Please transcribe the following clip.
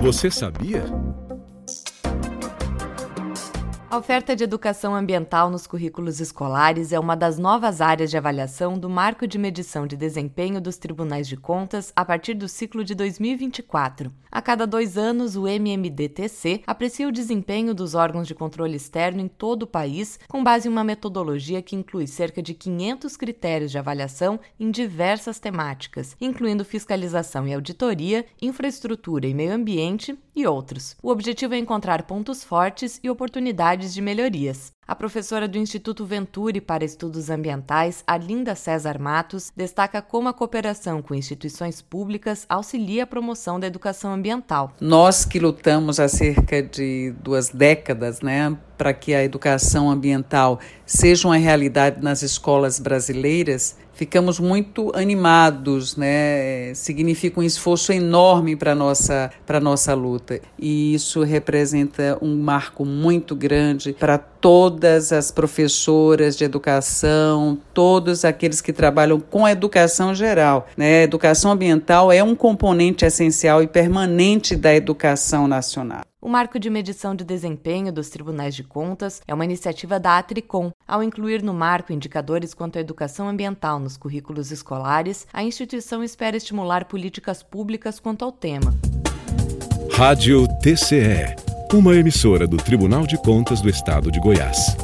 Você sabia? A oferta de educação ambiental nos currículos escolares é uma das novas áreas de avaliação do marco de medição de desempenho dos tribunais de contas a partir do ciclo de 2024. A cada dois anos, o MMDTC aprecia o desempenho dos órgãos de controle externo em todo o país, com base em uma metodologia que inclui cerca de 500 critérios de avaliação em diversas temáticas, incluindo fiscalização e auditoria, infraestrutura e meio ambiente e outros. O objetivo é encontrar pontos fortes e oportunidades de melhorias. A professora do Instituto Venturi para Estudos Ambientais, Arlinda César Matos, destaca como a cooperação com instituições públicas auxilia a promoção da educação ambiental. Nós que lutamos há cerca de duas décadas, né, para que a educação ambiental seja uma realidade nas escolas brasileiras, ficamos muito animados, né? Significa um esforço enorme para nossa para nossa luta e isso representa um marco muito grande para todas as professoras de educação, todos aqueles que trabalham com a educação geral, né? A educação ambiental é um componente essencial e permanente da educação nacional. O marco de medição de desempenho dos tribunais de contas é uma iniciativa da Atricom. Ao incluir no marco indicadores quanto à educação ambiental nos currículos escolares, a instituição espera estimular políticas públicas quanto ao tema. Rádio TCE, uma emissora do Tribunal de Contas do Estado de Goiás.